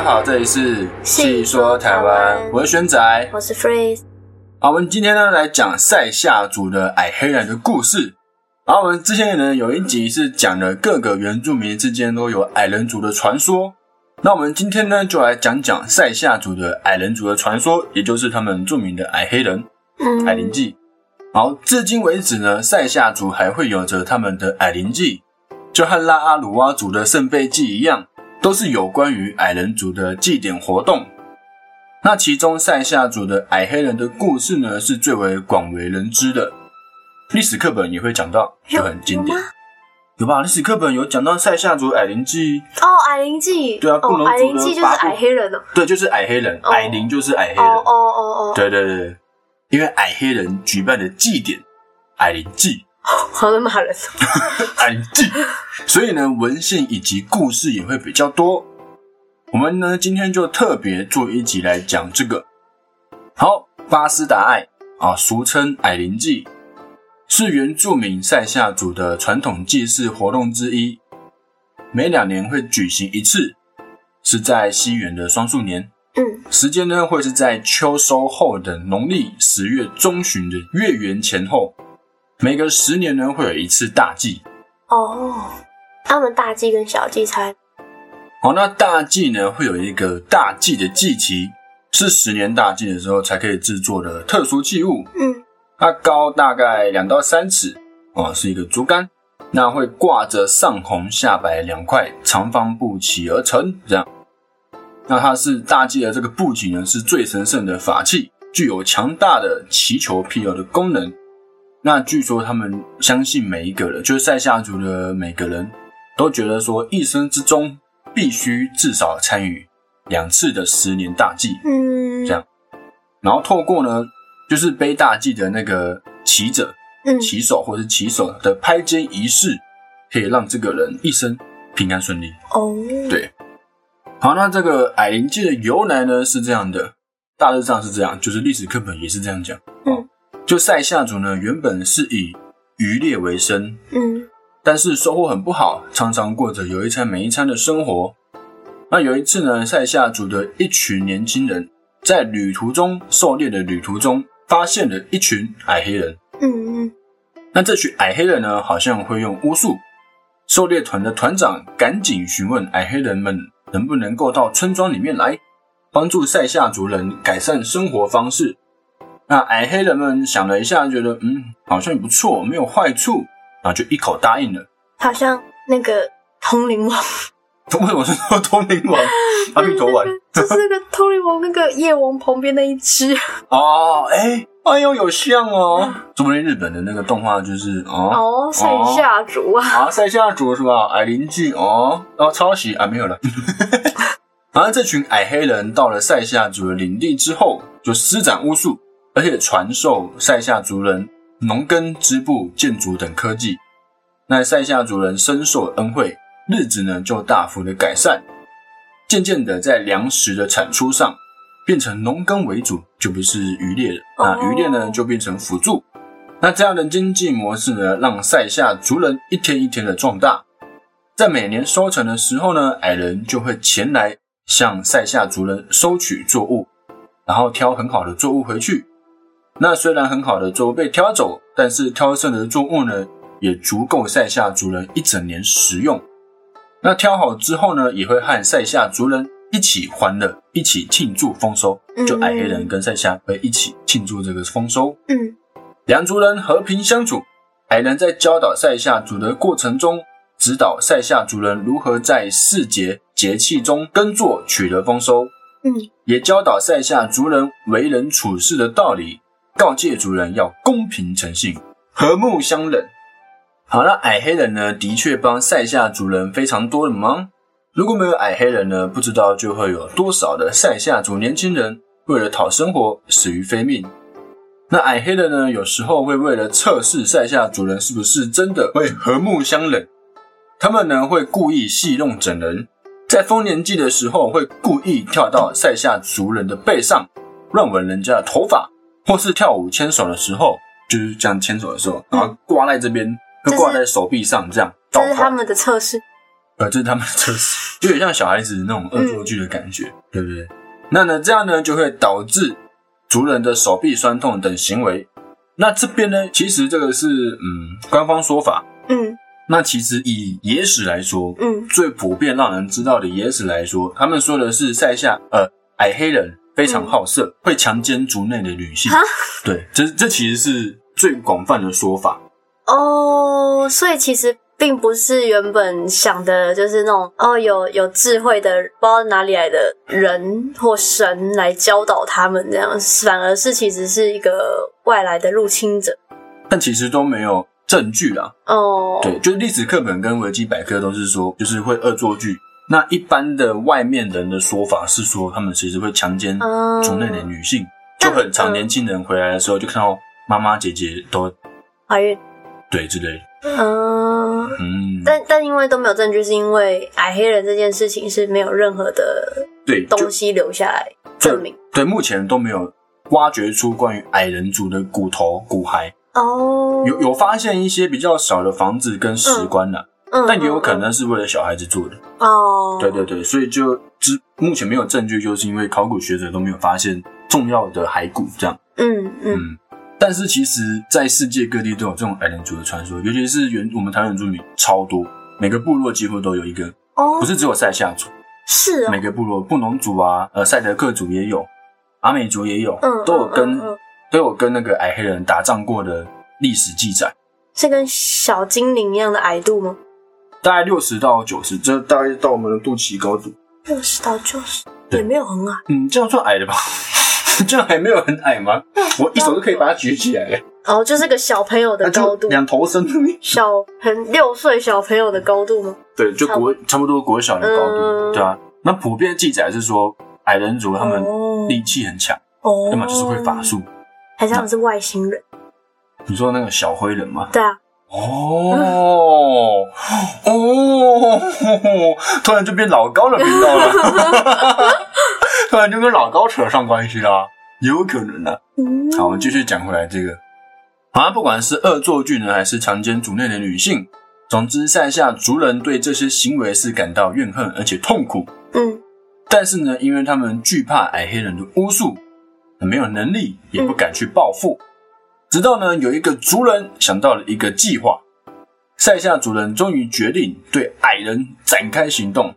家好，这里是细说台湾我是轩仔。我是 Freeze，好，我们今天呢来讲塞夏族的矮黑人的故事。然后我们之前呢有一集是讲了各个原住民之间都有矮人族的传说。那我们今天呢就来讲讲塞夏族的矮人族的传说，也就是他们著名的矮黑人嗯矮灵祭。好，至今为止呢，塞夏族还会有着他们的矮灵祭，就和拉阿鲁哇族的圣杯祭一样，都是有关于矮人族的祭典活动。那其中塞夏族的矮黑人的故事呢，是最为广为人知的，历史课本也会讲到，就很经典。有吧？历史课本有讲到塞夏族矮灵祭，哦，矮灵祭，对啊不能哦，矮灵祭就是矮黑人哦，对，就是矮黑人，哦。矮灵就是矮黑人。哦哦哦哦，对对对对，因为矮黑人举办的祭典矮灵祭，好像骂人哦，矮灵祭，所以呢，文献以及故事也会比较多。我们呢，今天就特别做一集来讲这个。好，巴斯达爱啊，俗称矮灵祭，是原住民塞夏族的传统祭祀活动之一，每两年会举行一次，是在西元的双数年。嗯，时间呢会是在秋收后的农历十月中旬的月圆前后，每隔十年呢会有一次大祭。哦，他们大祭跟小祭差，好，那大祭呢会有一个大祭的祭旗，是十年大祭的时候才可以制作的特殊器物，嗯，它高大概两到三尺，哦，是一个竹竿，那会挂着上红下白两块长方布旗而成，这样。那它是大祭的这个布旗呢，是最神圣的法器，具有强大的祈求庇佑的功能。那据说他们相信每一个人，就是塞夏族的每个人都觉得说，一生之中必须至少参与两次的十年大祭。嗯，这样然后透过呢，就是背大祭的那个骑者、嗯，骑手或是骑手的拍肩仪式，可以让这个人一生平安顺利。哦，对好，那这个矮灵祭的由来呢是这样的，大致上是这样，就是历史课本也是这样讲。嗯，就塞夏族呢原本是以渔猎为生，嗯，但是收获很不好，常常过着有一餐没一餐的生活。那有一次呢，塞夏族的一群年轻人在旅途中狩猎的旅途中，发现了一群矮黑人。嗯嗯，那这群矮黑人呢，好像会用巫术。狩猎团的团长赶紧询问矮黑人们能不能够到村庄里面来，帮助塞夏族人改善生活方式。那矮黑人们想了一下，觉得嗯，好像也不错，没有坏处，然后就一口答应了。好像那个通灵王，为什么是说通灵王？阿弥陀丸 就是那个通灵王那个夜王旁边那一只，哦，哎、哎呦，有像哦，说不定日本的那个动画就是哦哦，塞夏族啊，啊，塞夏族是吧？矮邻居哦，哦，抄袭啊，没有了。然后这群矮黑人到了塞夏族的领地之后，就施展巫术，而且传授塞夏族人农耕、织布、建筑等科技。那塞夏族人深受恩惠，日子呢就大幅的改善。渐渐的，在粮食的产出上变成农耕为主，就不是渔猎了。那哦渔猎呢就变成辅助。那这样的经济模式呢，让塞夏族人一天一天的壮大。在每年收成的时候呢，矮人就会前来向塞夏族人收取作物，然后挑很好的作物回去。那虽然很好的作物被挑走，但是挑剩的作物呢，也足够塞夏族人一整年食用。那挑好之后呢，也会和塞夏族人一起欢乐，一起庆祝丰收。就矮黑人跟塞夏会一起庆祝这个丰收。嗯两族人和平相处。矮人在教导塞夏族的过程中，指导塞夏族人如何在四节节气中耕作，取得丰收，嗯，也教导塞夏族人为人处事的道理，告诫族人要公平诚信，和睦相忍。好，那矮黑人呢，的确帮塞夏族人非常多的忙。如果没有矮黑人呢，不知道就会有多少的塞夏族年轻人为了讨生活死于非命。那矮黑人呢，有时候会为了测试塞夏族人是不是真的会和睦相忍，他们呢会故意戏弄整人，在丰年祭的时候会故意跳到塞夏族人的背上，乱吻人家的头发，或是跳舞牵手的时候，就是这样牵手的时候，然后挂在这边，就挂在手臂上，这样倒挂这是他。们的测试。呃，这是他们的测试。就 有点像小孩子那种恶作剧的感觉，对不对？那呢，这样呢就会导致族人的手臂酸痛等行为。那这边呢，其实这个是嗯官方说法。嗯那其实以野史来说，嗯最普遍让人知道的野史来说，他们说的是塞夏呃矮黑人非常好色，会强奸族内的女性哈。对，这这其实是最广泛的说法。哦，所以其实并不是原本想的，就是那种哦有有智慧的不知道哪里来的人或神来教导他们这样，反而是其实是一个外来的入侵者。但其实都没有证据啦。哦，对，就是历史课本跟维基百科都是说，就是会恶作剧。那一般的外面人的说法是说，他们其实会强奸嗯族内的女性，就很常年轻人回来的时候就看到妈妈姐姐都怀孕，对之类的。嗯。嗯，但但因为都没有证据，是因为矮黑人这件事情是没有任何的对，东西留下来证明。对，目前都没有挖掘出关于矮人族的骨头、骨骸，哦，有有发现一些比较小的房子跟石棺啦，嗯，但也有可能是为了小孩子做的。哦，对对对，所以就之目前没有证据，就是因为考古学者都没有发现重要的骸骨这样。嗯嗯。嗯，但是其实，在世界各地都有这种矮人族的传说，尤其是原我们台湾原住民超多，每个部落几乎都有一个，哦。不，是只有塞夏族，是哦。每，个部落布农族啊，呃，赛德克族也有，阿美族也有，嗯，都有跟、嗯嗯嗯。都有跟那个矮黑人打仗过的历史记载，是跟小精灵一样的矮度吗？大概六十到九十，这大概到我们的肚脐高度。六十到九十，对也没有很矮嗯，这样算矮的吧？这样还没有很矮吗？我一手就可以把它举起来了，哦，就是个小朋友的高度，两头身。小很六岁小朋友的高度吗？对，就国差不多国小的高度，嗯对啊。那普遍记载是说，矮人族他们哦力气很强，哦，要么就是会法，术。还是他们是外星人？你说那个小灰人吗？对啊，哦哦，突然就变老高的频道了，突然就跟老高扯上关系了，有可能的、嗯，好，我们继续讲回来这个。好像不管是恶作剧呢，还是强奸族内的女性，总之塞下族人对这些行为是感到怨恨而且痛苦。嗯但是呢，因为他们惧怕矮黑人的巫术，没有能力，也不敢去报复。直到呢，有一个族人想到了一个计划，塞夏族人终于决定对矮人展开行动。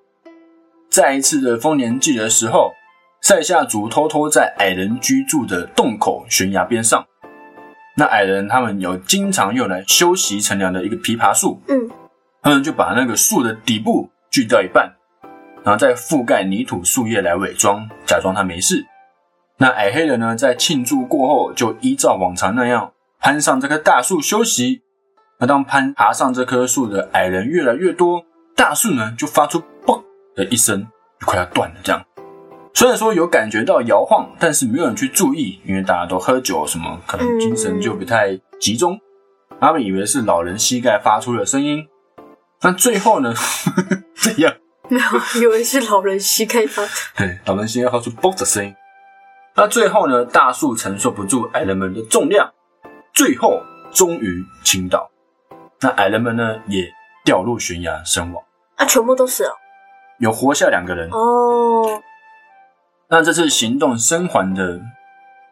在一次的丰年祭的时候，塞夏族偷偷在矮人居住的洞口悬崖边上，那矮人他们有经常用来休息乘凉的一个枇杷树，嗯他们就把那个树的底部锯掉一半，然后再覆盖泥土、树叶来伪装，假装他没事。那矮黑人呢，在庆祝过后，就依照往常那样攀上这棵大树休息。那当攀爬上这棵树的矮人越来越多，大树呢就发出“嘣”的一声，就快要断了。这样，虽然说有感觉到摇晃，但是没有人去注意，因为大家都喝酒，什么可能精神就不太集中。他们以为是老人膝盖发出的声音。那最后呢？这样？没有，以为是老人膝盖发，对，老人膝盖发出“嘣”的声音。那最后呢，大树承受不住矮人们的重量，最后终于倾倒。那矮人们呢，也掉入悬崖身亡，啊，全部都死了。有活下两个人。哦，那这次行动生还的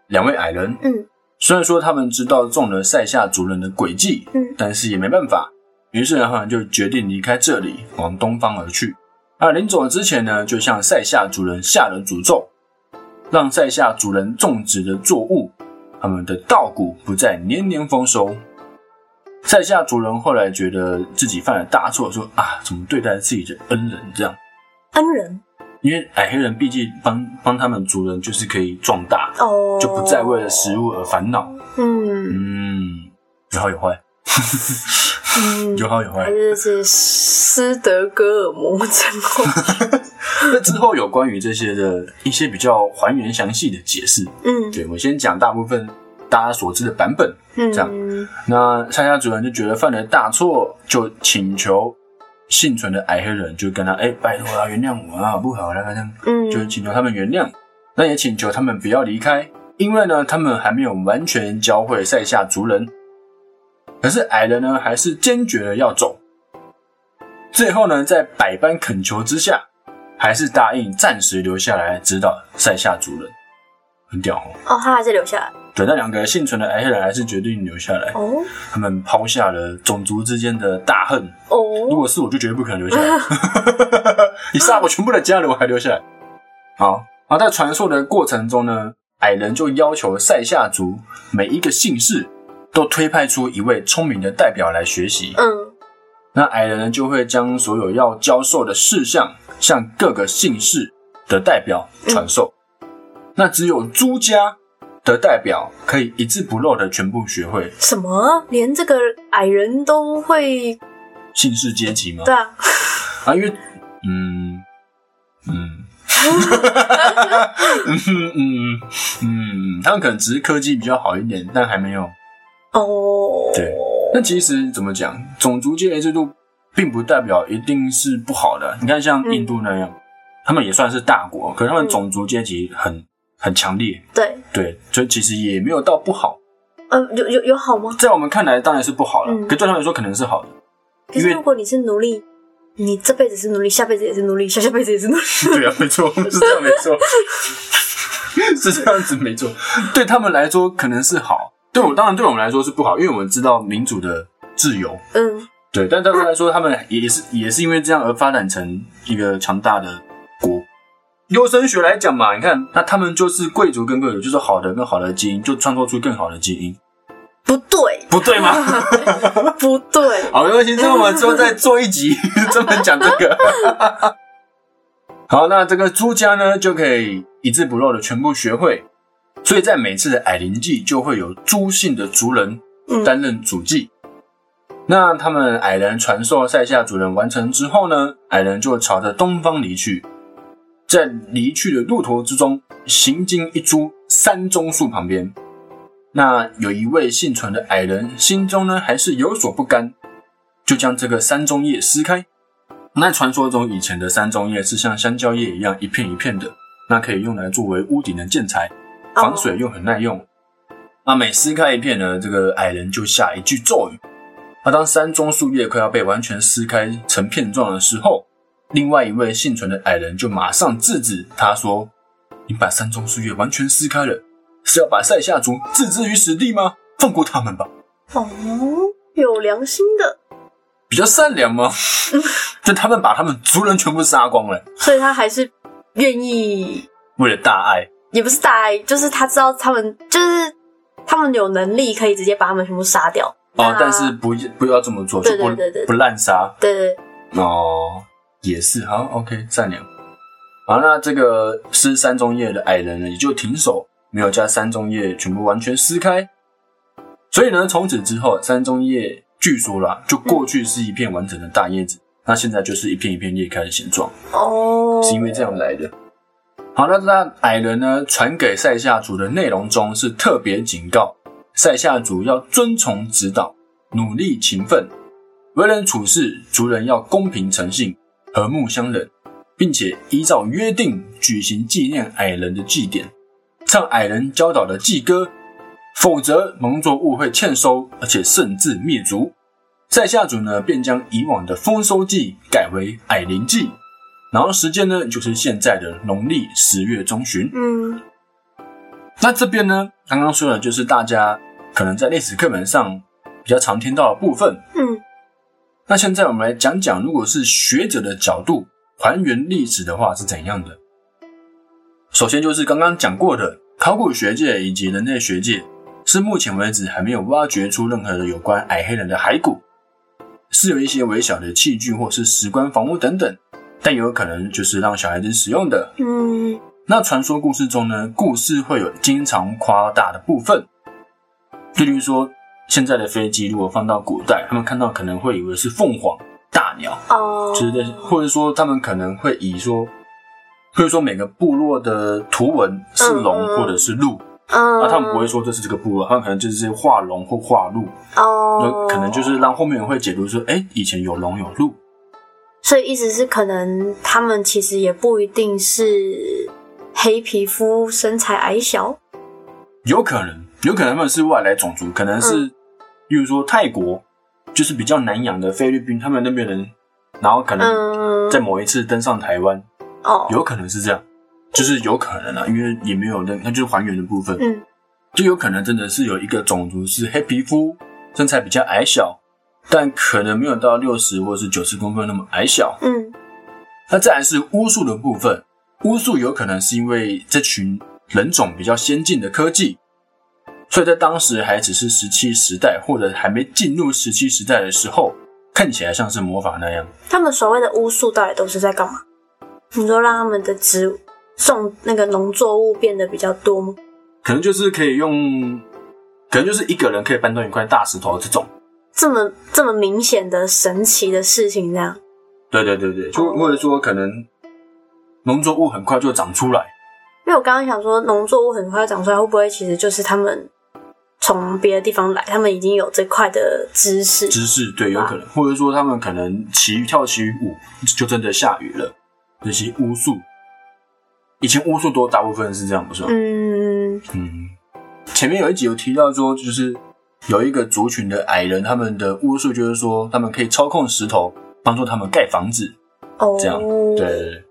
两位矮人，嗯虽然说他们知道中了塞夏族人的诡计，嗯但是也没办法。于是呢，他们就决定离开这里，往东方而去。那临走之前呢，就向塞夏族人下了诅咒，让在下主人种植的作物，他们的稻谷不再年年丰收。在下主人后来觉得自己犯了大错，说啊，怎么对待自己的恩人这样？恩人因为矮黑人毕竟帮帮他们族人，就是可以壮大，哦，就不再为了食物而烦恼。嗯嗯，有好有坏，嗯，有好有坏还。是是斯德哥尔摩症候群。那之后有关于这些的一些比较还原详细的解释。嗯对，我先讲大部分大家所知的版本。嗯，这样那塞下族人就觉得犯了大错，就请求幸存的矮黑人，就跟他哎、拜托啊，原谅我啊，不好啦，这样嗯，就请求他们原谅。那也请求他们不要离开，因为呢，他们还没有完全教会塞下族人。可是矮人呢，还是坚决的要走。最后呢，在百般恳求之下，还是答应暂时留下来指导塞夏族人，很屌哦。哦，他还是留下来。对，那两个幸存的矮黑人还是决定留下来。哦他们抛下了种族之间的大恨。哦如哦，果是我，就绝对不可能留下来。你杀我全部的家人，我还留下来。好，然后在传授的过程中呢，矮人就要求塞夏族每一个姓氏都推派出一位聪明的代表来学习。嗯那矮人呢就会将所有要教授的事项向各个姓氏的代表传授。那只有朱家的代表可以一字不漏的全部学会什么？连这个矮人都会？姓氏阶级吗？对啊，啊，因为嗯嗯 嗯嗯嗯，他们可能只是科技比较好一点，但还没有。哦，对那其实怎么讲，种族阶级制度并不代表一定是不好的。你看，像印度那样，他们也算是大国，可是他们种族阶级很很强烈，对，对，所以其实也没有到不好。呃，有有有好吗？在我们看来当然是不好了，嗯可对他们来说可能是好的。可是如果你是奴隶，你这辈子是奴隶，下辈子也是奴隶，下下辈子也是奴隶。对啊，没错，是这样，没错，是这样子，没错。对他们来说可能是好，对我当然对我们来说是不好，因为我们知道民主的自由，嗯，对，但对他们来说，他们也是也是因为这样而发展成一个强大的国。优生学来讲嘛，你看，那他们就是贵族跟贵族，就是好的跟好的基因，就创造出更好的基因，不对，不对吗？不对，好，没关系，这个我们之后再做一集 专门讲这个。好，那这个朱家呢，就可以一字不漏的全部学会，所以在每次的矮灵祭就会有朱姓的族人嗯担任主祭。那他们矮人传授塞夏主人完成之后呢，矮人就朝着东方离去，在离去的路途之中，行经一株山棕树旁边。那有一位幸存的矮人，心中呢还是有所不甘，就将这个山棕叶撕开。那传说中以前的山棕叶是像香蕉叶一样一片一片的，那可以用来作为屋顶的建材，防水又很耐用。那每撕开一片呢，这个矮人就下一句咒语。那当山中树叶快要被完全撕开成片状的时候，另外一位幸存的矮人就马上制止他说：“你把山中树叶完全撕开了，是要把塞夏族置之于死地吗？放过他们吧。”哦，有良心的，比较善良吗？就他们把他们族人全部杀光了，所以他还是愿意，为了大爱。也不是大爱，就是他知道他们就是他们有能力可以直接把他们全部杀掉。哦，但是不不要这么做，就不不滥杀对哦，也是好，OK，善良。好，那这个撕山中叶的矮人呢，也就停手，没有将山中叶全部完全撕开。所以呢，从此之后，山中叶据说啦，就过去是一片完整的大叶子，那现在就是一片一片裂开的形状。哦，是因为这样来的。好，那那矮人呢传给塞夏族的内容中是特别警告塞夏族要遵从指导，努力勤奋，为人处事族人要公平诚信，和睦相忍，并且依照约定举行纪念矮人的祭典，唱矮人教导的祭歌，否则农作物会欠收，而且甚至灭族。塞夏族呢便将以往的丰收季改为矮灵季。然后时间呢，就是现在的农历十月中旬。嗯那这边呢，刚刚说的就是大家可能在历史课本上比较常听到的部分。嗯那现在我们来讲讲，如果是学者的角度还原历史的话是怎样的。首先就是刚刚讲过的，考古学界以及人类学界是目前为止还没有挖掘出任何的有关矮黑人的骸骨，是有一些微小的器具或是石棺房屋等等，但有可能就是让小孩子使用的。嗯那传说故事中呢，故事会有经常夸大的部分，就例如说，现在的飞机如果放到古代，他们看到可能会以为是凤凰、大鸟哦，之类的，或者说他们可能会以说，或者说每个部落的图文是龙或者是鹿，嗯，那他们不会说这是这个部落，他们可能就是画龙或画鹿，哦。那，可能就是让后面人会解读说，哎，以前有龙有鹿，所以意思是，可能他们其实也不一定是黑皮肤、身材矮小。有可能，有可能他们是外来种族，可能是，例如说泰国，就是比较南洋的菲律宾，他们那边人，然后可能嗯，在某一次登上台湾，哦，有可能是这样，就是有可能啊，因为也没有那那就是还原的部分，嗯。就有可能真的是有一个种族是黑皮肤，身材比较矮小，但可能没有到六十或是九十公分那么矮小。嗯。那再来是巫术的部分，巫术有可能是因为这群人种比较先进的科技，所以在当时还只是石器时代或者还没进入石器时代的时候，看起来像是魔法那样。他们所谓的巫术到底都是在干嘛？你说让他们的植种那个农作物变得比较多吗？可能就是可以用，可能就是一个人可以搬动一块大石头这种。这么这么明显的神奇的事情，这样对对对对，就或者说可能农作物很快就长出来。因为我刚刚想说，农作物很快长出来，会不会其实就是他们从别的地方来，他们已经有这块的知识？知识对，有可能，或者说他们可能骑跳起舞，就真的下雨了。这些巫术，以前巫术多大部分是这样，不是吗？嗯嗯，前面有一集有提到说，就是有一个族群的矮人，他们的巫术就是说，他们可以操控石头，帮助他们盖房子。哦，这样对。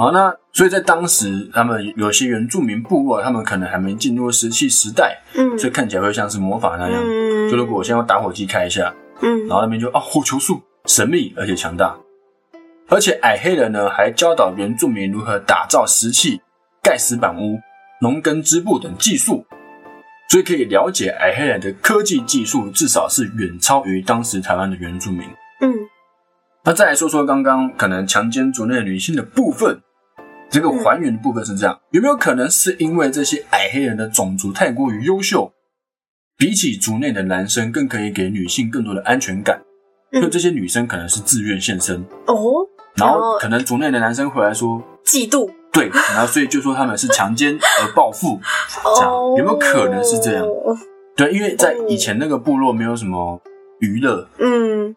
好，那所以在当时，他们有些原住民部落，他们可能还没进入石器时代，嗯。所以看起来会像是魔法那样。嗯。就如果我先用打火机开一下，嗯。然后那边就啊火球术神秘而且强大，而且矮黑人呢还教导原住民如何打造石器、盖石板屋、农耕织布等技术，所以可以了解矮黑人的科技技术至少是远超于当时台湾的原住民。嗯。那再来说说刚刚可能强奸族内女性的部分，这个还原的部分是这样，有没有可能是因为这些矮黑人的种族太过于优秀，比起族内的男生更可以给女性更多的安全感，嗯。所以这些女生可能是自愿献身，哦，然后可能族内的男生回来说，嫉妒。对，然后所以就说他们是强奸而报复，这样哦，有没有可能是这样？对，因为在以前那个部落没有什么娱乐，嗯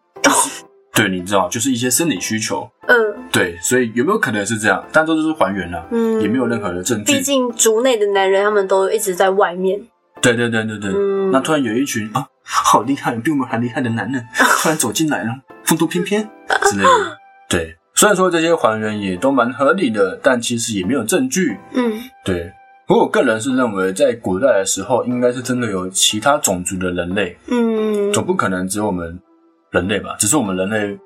对，你知道，就是一些生理需求，嗯。对，所以有没有可能是这样？但这就是还原了、嗯，也没有任何的证据。毕。竟族内的男人他们都一直在外面，对对对对对，嗯。那突然有一群啊，好厉害，比我们还厉害的男人突然走进来了，风度翩翩之类的。对，虽然说这些还原也都蛮合理的，但其实也没有证据。嗯。对，不过我个人是认为，在古代的时候，应该是真的有其他种族的人类，嗯，总不可能只有我们人类吧？只是我们人类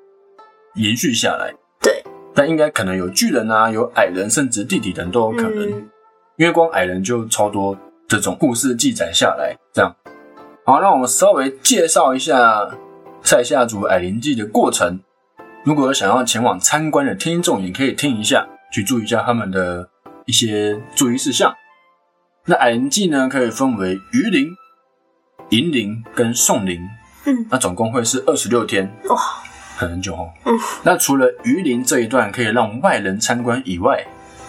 延续下来，对，但应该可能有巨人啊，有矮人，甚至地底人都有可能。嗯因为光矮人就超多这种故事记载下来，这样。好，那我们稍微介绍一下塞夏族矮灵祭的过程。如果想要前往参观的听众，也可以听一下，去注意一下他们的一些注意事项。那矮灵祭呢，可以分为鱼灵、银灵跟送灵，嗯，那总共会是二十六天，哇，很久哦。嗯，那除了鱼灵这一段可以让外人参观以外，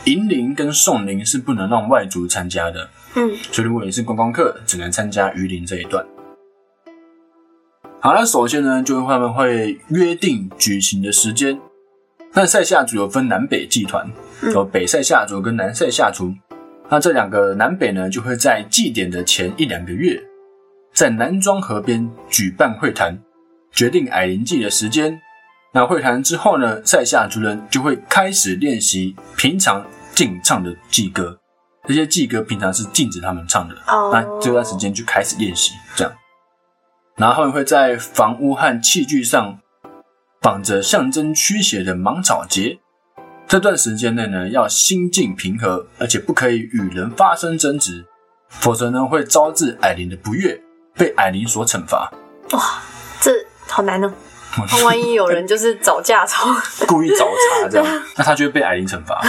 银灵跟送灵是不能让外族参加的。嗯所以如果你是观光客，只能参加鱼鳞这一段。好，那首先呢，就是他们会约定举行的时间。那塞夏族有分南北祭团，嗯有北塞夏族跟南塞夏族。那这两个南北呢，就会在祭典的前一两个月，在南庄河边举办会谈，决定矮灵祭的时间。那会谈之后呢，塞夏族人就会开始练习平常禁唱的祭歌。这些祭歌平常是禁止他们唱的，哦，那这段时间就开始练习，这样。然后会在房屋和器具上绑着象征驱邪的芒草结。这段时间内呢，要心境平和，而且不可以与人发生争执，否则呢会招致矮灵的不悦，被矮灵所惩罚。哇这好难哦。那万一有人就是找架吵，故意找茬 这样，那他就会被矮灵惩罚。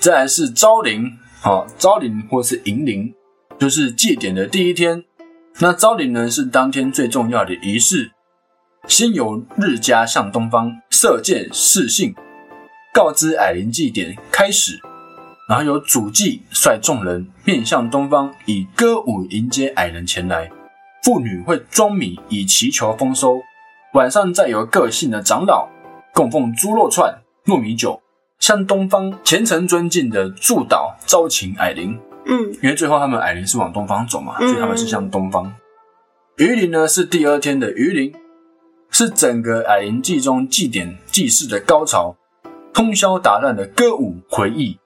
再来是招灵，哦，招灵或是迎灵，就是祭典的第一天。那招灵呢是当天最重要的仪式，先由日家向东方射箭示信，告知矮灵祭典开始，然后由主祭率众人面向东方，以歌舞迎接矮人前来。妇女会装米以祈求丰收，晚上再由各姓的长老供奉猪肉串、糯米酒，向东方虔诚尊敬的祝祷招请矮灵。嗯因为最后他们矮灵是往东方走嘛，嗯所以他们是向东方。鱼鳞呢是第二天的鱼鳞，是整个矮灵祭中祭典祭祀的高潮。通宵达旦的歌舞回忆，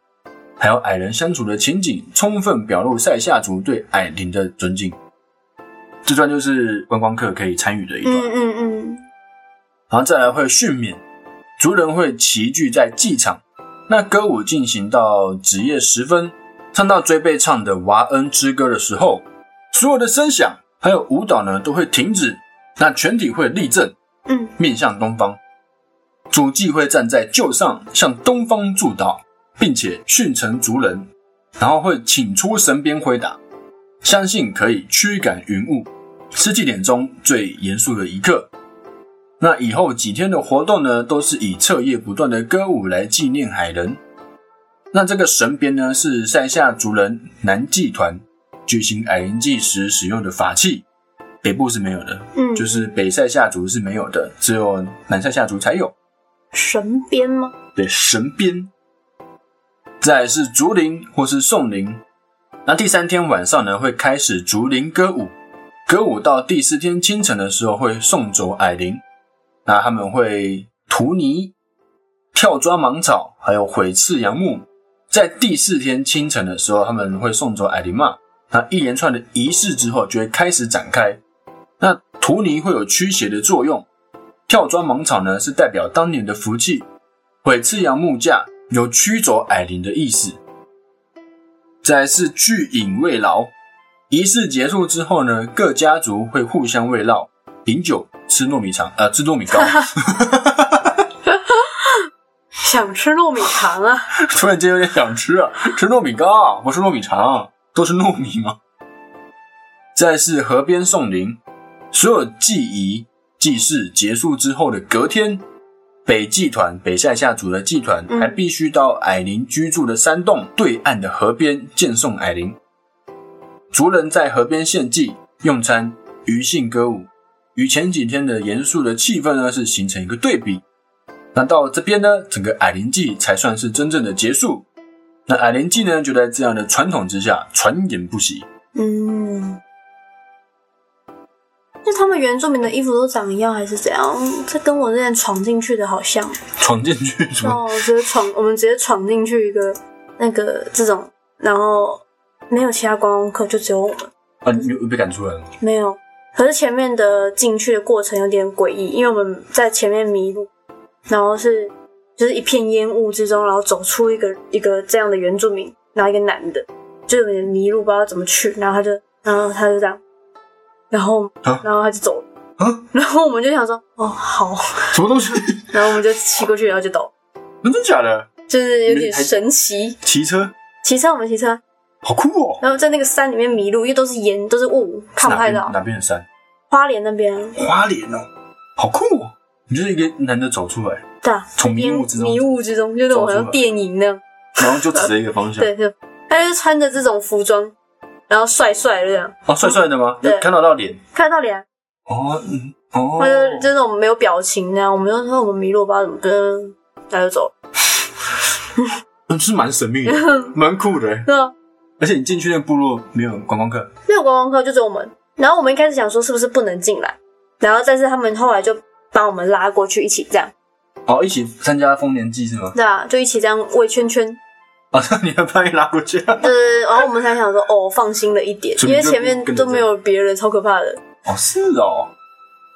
还有矮人相处的情景，充分表露塞夏族对矮灵的尊敬。这段就是观光客可以参与的一段。嗯嗯嗯，然后再来会训勉，族人会齐聚在祭场，那歌舞进行到子夜时分，唱到追背唱的《娃恩之歌》的时候，所有的声响还有舞蹈呢都会停止，那全体会立正，嗯，面向东方，主祭会站在臼上向东方祝祷，并且训成族人，然后会请出神鞭挥打，相信可以驱赶云雾，是祭典中最严肃的一刻。那以后几天的活动呢，都是以彻夜不断的歌舞来纪念海人。那这个神鞭呢，是塞夏族人南祭团举行矮人祭时使用的法器，北部是没有的，嗯，就是北塞夏族是没有的，只有南塞夏族才有。神鞭吗？对，神鞭。再是竹林或是宋林。那第三天晚上呢，会开始竹林歌舞，歌舞到第四天清晨的时候会送走矮灵。那他们会涂泥、跳抓芒草，还有毁刺杨木。在第四天清晨的时候，他们会送走矮灵嘛？那一连串的仪式之后，就会开始展开。那涂泥会有驱邪的作用，跳抓芒草呢是代表当年的福气，毁刺杨木架有驱走矮灵的意思。再来是聚饮慰劳，仪式结束之后呢，各家族会互相慰劳，饮酒。吃糯米肠，呃，吃糯米糕。想吃糯米肠啊！突然间有点想吃啊，吃糯米糕，不是糯米肠，都是糯米吗？再是河边送灵，所有祭仪祭祀结束之后的隔天，北祭团北塞夏族的祭团还必须到矮灵居住的山洞对岸的河边见送矮灵。族人在河边献祭、用餐、余兴歌舞。与前几天的严肃的气氛呢，是形成一个对比。那到这边呢，整个矮灵祭才算是真正的结束。那矮灵祭呢，就在这样的传统之下传言不息。嗯，那他们原住民的衣服都长一样，还是怎样？这跟我之前闯进去的好像。闯进去什么？哦，直接闯，我们直接闯进去一个那个这种，然后没有其他观光客，就只有我们。啊，你有被赶出来了吗？没有。可是前面的进去的过程有点诡异，因为我们在前面迷路，然后是就是一片烟雾之中，然后走出一个一个这样的原住民，然后一个男的，就有点迷路，不知道怎么去，然后他就然后他就这样，然后然后他就走了，然后我们就想说哦好，什么东西？然后我们就骑过去，然后就走，真的假的？就是有点神奇。骑车？骑车，我们骑车。好酷哦！然后在那个山里面迷路，因为都是烟，都是雾，看不太到。哪边的山？花莲那边。花莲哦，好酷哦！你就是一个男的走出来，对啊，从迷雾之中，迷雾之中，就那种好像电影那样。然后就指着一个方向。对对，他就穿着这种服装，然后帅帅的这样。哦，帅帅的吗？对，看得到脸，看得到脸。哦，嗯，哦。他就就那种没有表情那样，我们就说我们迷路，不知道怎么跟，他就走。嗯，是蛮神秘的，蛮酷的。对啊。而且你进去那个部落没有观光客，没有观光客，就只有我们。然后我们一开始想说是不是不能进来，然后但是他们后来就把我们拉过去一起这样。哦，一起参加丰年祭是吗？对啊，就一起这样围圈圈。哦，你们把你拉过去。对对对，然后我们才想说哦，放心了一点，因为前面都没有别人，超可怕的。哦，是哦，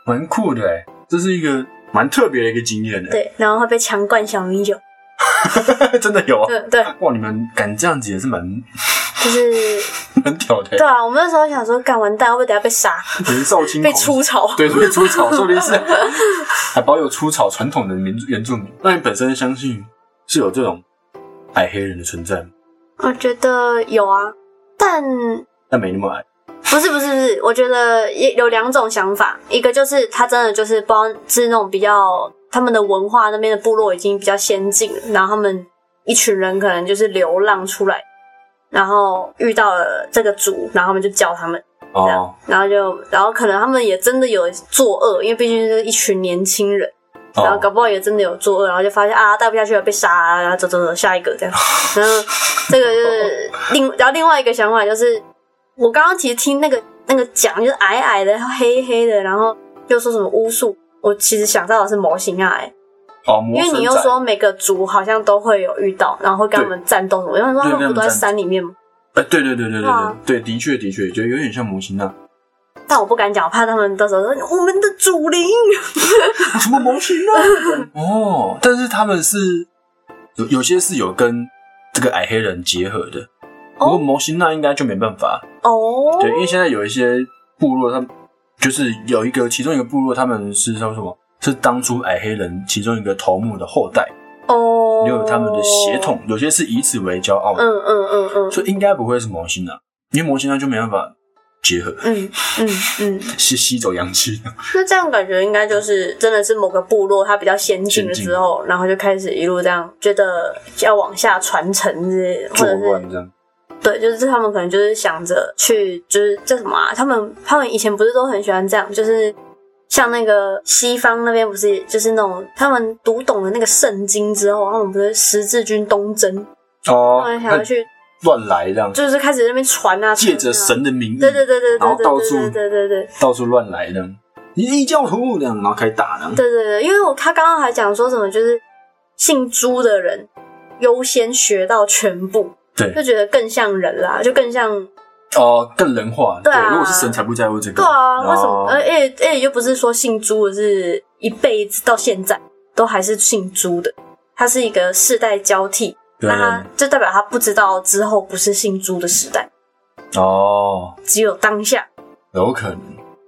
蛮酷的哎，这是一个蛮特别的一个经验的。对，然后会被强灌小米酒。真的有啊？对对。哇，你们敢这样子也是蛮。就是 很屌的，对啊，我们那时候想说，干完蛋会不会等下被杀？年少轻被出草，对，被出草，说不定是还保有出草传统的民原住民。那你本身相信是有这种矮黑人的存在吗？我觉得有啊，但但没那么矮。不是不是不是，我觉得也有两种想法，一个就是他真的就是不是那种比较他们的文化那边的部落已经比较先进了，然后他们一群人可能就是流浪出来。然后遇到了这个族，然后他们就教他们，哦，然后就，然后可能他们也真的有作恶，因为毕竟是一群年轻人，然后搞不好也真的有作恶，然后就发现啊带不下去了，被杀，然后走走走，下一个这样，然后这个就是另，然后另外一个想法就是，我刚刚其实听那个那个讲，就是矮矮的，黑黑的，然后又说什么巫术，我其实想到的是模型矮，哦，魔因为你又说每个族好像都会有遇到，然后会跟他们战斗什么，因为说他对们不都在山里面吗？哎，对对对对对对啊对对，的确的确，就有点像魔形啊。但我不敢讲，我怕他们到时候说我们的祖灵。什么模型啊？哦，但是他们是有有些是有跟这个矮黑人结合的，不过模型那应该就没办法。哦，对，因为现在有一些部落，他们就是有一个其中一个部落，他们是叫什么？是当初矮黑人其中一个头目的后代，哦，也有他们的血统，有些是以此为骄傲的，嗯嗯嗯嗯所以应该不会是模型啊，因为模型那就没办法结合，嗯嗯嗯，吸吸走阳气。那这样感觉应该就是真的是某个部落它比较先进了之后，然后就开始一路这样觉得要往下传承之类的，或者是对，就是他们可能就是想着去，就是叫什么啊？他们他们以前不是都很喜欢这样，就是像那个西方那边不是，就是那种他们读懂了那个圣经之后，他们不是十字军东征，哦他们想要去，乱来这样，就是开始在那边传啊，借着神的名义，对对对对对然后到处对对对到处乱来这样，你异教徒这样，然后开始打这样。对对对，因为我他刚刚还讲说什么，就是姓朱的人优先学到全部，对就觉得更像人啦，就更像哦，更人化。对啊如果是神才不在乎这个。对啊，为什么？哦而且而且又不是说姓朱的是一辈子到现在都还是姓朱的，他是一个世代交替，对那他就代表他不知道之后不是姓朱的时代，哦，只有当下。有可能。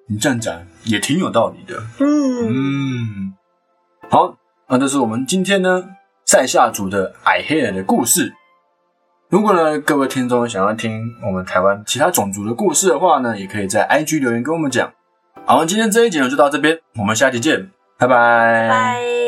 你这样讲也挺有道理的。嗯，嗯，好，那这是我们今天呢塞夏族的矮黑人的故事。如果呢各位听众想要听我们台湾其他种族的故事的话呢，也可以在 IG 留言跟我们讲。好，今天这一集呢就到这边，我们下期见，拜拜。拜。